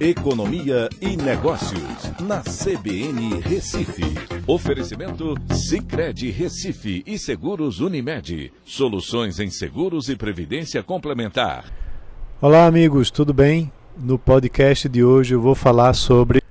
Economia e Negócios, na CBN Recife. Oferecimento Cicred Recife e Seguros Unimed. Soluções em seguros e previdência complementar. Olá, amigos, tudo bem? No podcast de hoje eu vou falar sobre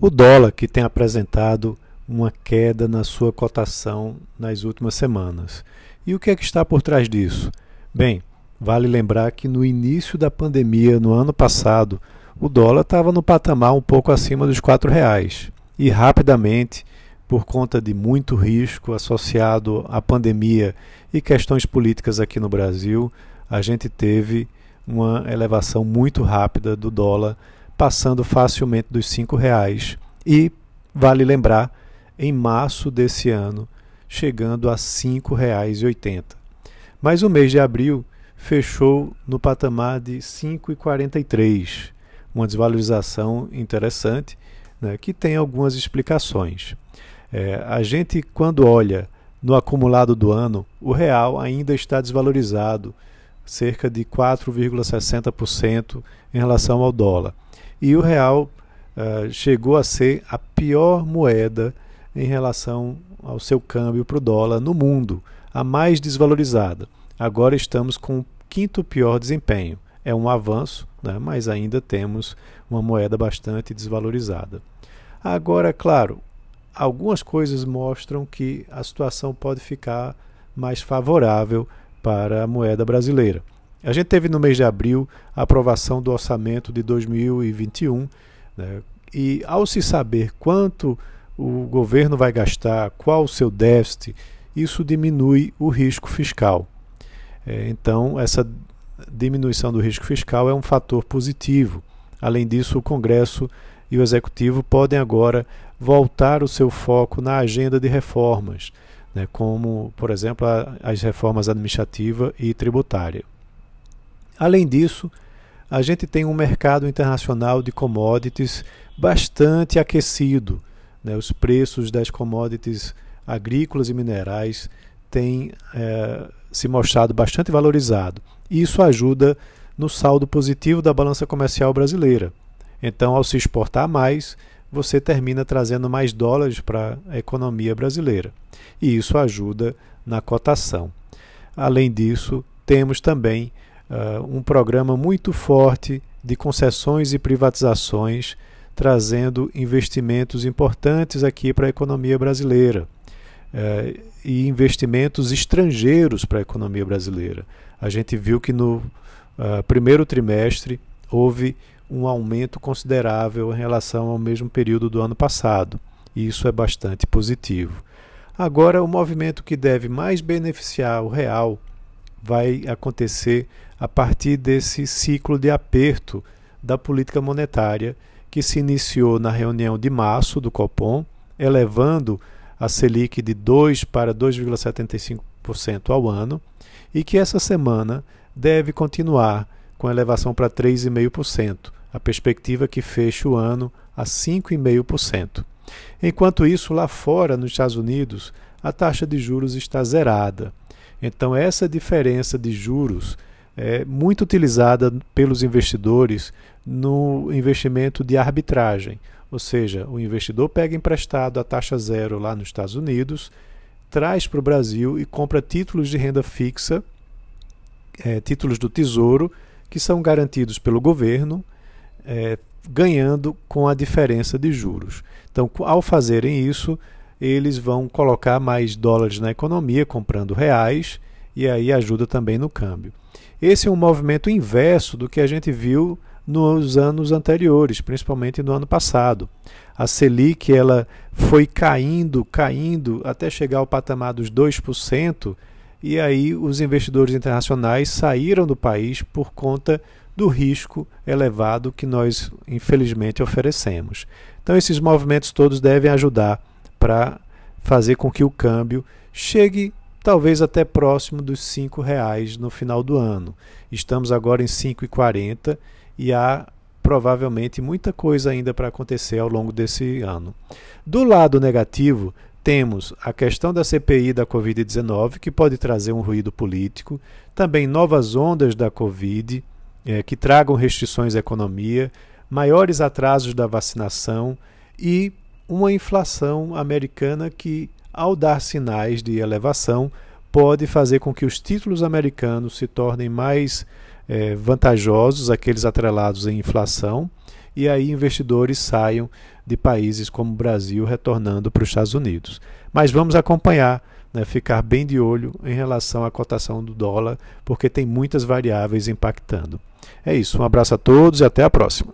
o dólar que tem apresentado uma queda na sua cotação nas últimas semanas. E o que é que está por trás disso? Bem, vale lembrar que no início da pandemia, no ano passado, o dólar estava no patamar um pouco acima dos R$ reais. E rapidamente, por conta de muito risco associado à pandemia e questões políticas aqui no Brasil, a gente teve uma elevação muito rápida do dólar, passando facilmente dos R$ reais. E vale lembrar, em março desse ano, chegando a R$ 5,80. Mas o mês de abril fechou no patamar de 5,43 uma desvalorização interessante, né, que tem algumas explicações. É, a gente, quando olha no acumulado do ano, o real ainda está desvalorizado, cerca de 4,60% em relação ao dólar. E o real uh, chegou a ser a pior moeda em relação ao seu câmbio para o dólar no mundo, a mais desvalorizada. Agora estamos com o quinto pior desempenho é um avanço, né, mas ainda temos uma moeda bastante desvalorizada. Agora, claro, algumas coisas mostram que a situação pode ficar mais favorável para a moeda brasileira. A gente teve no mês de abril a aprovação do orçamento de 2021, né, e ao se saber quanto o governo vai gastar, qual o seu déficit, isso diminui o risco fiscal. É, então, essa diminuição do risco fiscal é um fator positivo. Além disso, o Congresso e o Executivo podem agora voltar o seu foco na agenda de reformas, né, como, por exemplo, a, as reformas administrativa e tributária. Além disso, a gente tem um mercado internacional de commodities bastante aquecido. Né, os preços das commodities agrícolas e minerais têm é, se mostrado bastante valorizado. Isso ajuda no saldo positivo da balança comercial brasileira. Então, ao se exportar mais, você termina trazendo mais dólares para a economia brasileira. E isso ajuda na cotação. Além disso, temos também uh, um programa muito forte de concessões e privatizações, trazendo investimentos importantes aqui para a economia brasileira. Uh, e investimentos estrangeiros para a economia brasileira a gente viu que no uh, primeiro trimestre houve um aumento considerável em relação ao mesmo período do ano passado. E isso é bastante positivo. Agora, o movimento que deve mais beneficiar o real vai acontecer a partir desse ciclo de aperto da política monetária que se iniciou na reunião de março do Copom, elevando a Selic de 2 para 2,75% ao ano e que essa semana deve continuar com elevação para 3,5%, a perspectiva que fecha o ano a 5,5%. Enquanto isso, lá fora, nos Estados Unidos, a taxa de juros está zerada. Então, essa diferença de juros é muito utilizada pelos investidores no investimento de arbitragem, ou seja, o investidor pega emprestado a taxa zero lá nos Estados Unidos traz para o Brasil e compra títulos de renda fixa, é, títulos do Tesouro, que são garantidos pelo governo, é, ganhando com a diferença de juros. Então, ao fazerem isso, eles vão colocar mais dólares na economia, comprando reais, e aí ajuda também no câmbio. Esse é um movimento inverso do que a gente viu nos anos anteriores, principalmente no ano passado. A Selic ela foi caindo, caindo até chegar ao patamar dos 2%, e aí os investidores internacionais saíram do país por conta do risco elevado que nós infelizmente oferecemos. Então esses movimentos todos devem ajudar para fazer com que o câmbio chegue talvez até próximo dos R$ reais no final do ano. Estamos agora em 5,40 e há provavelmente muita coisa ainda para acontecer ao longo desse ano. Do lado negativo, temos a questão da CPI da Covid-19, que pode trazer um ruído político, também novas ondas da Covid, é, que tragam restrições à economia, maiores atrasos da vacinação e uma inflação americana que, ao dar sinais de elevação, pode fazer com que os títulos americanos se tornem mais é, vantajosos, aqueles atrelados em inflação, e aí investidores saiam de países como o Brasil retornando para os Estados Unidos. Mas vamos acompanhar, né, ficar bem de olho em relação à cotação do dólar, porque tem muitas variáveis impactando. É isso, um abraço a todos e até a próxima.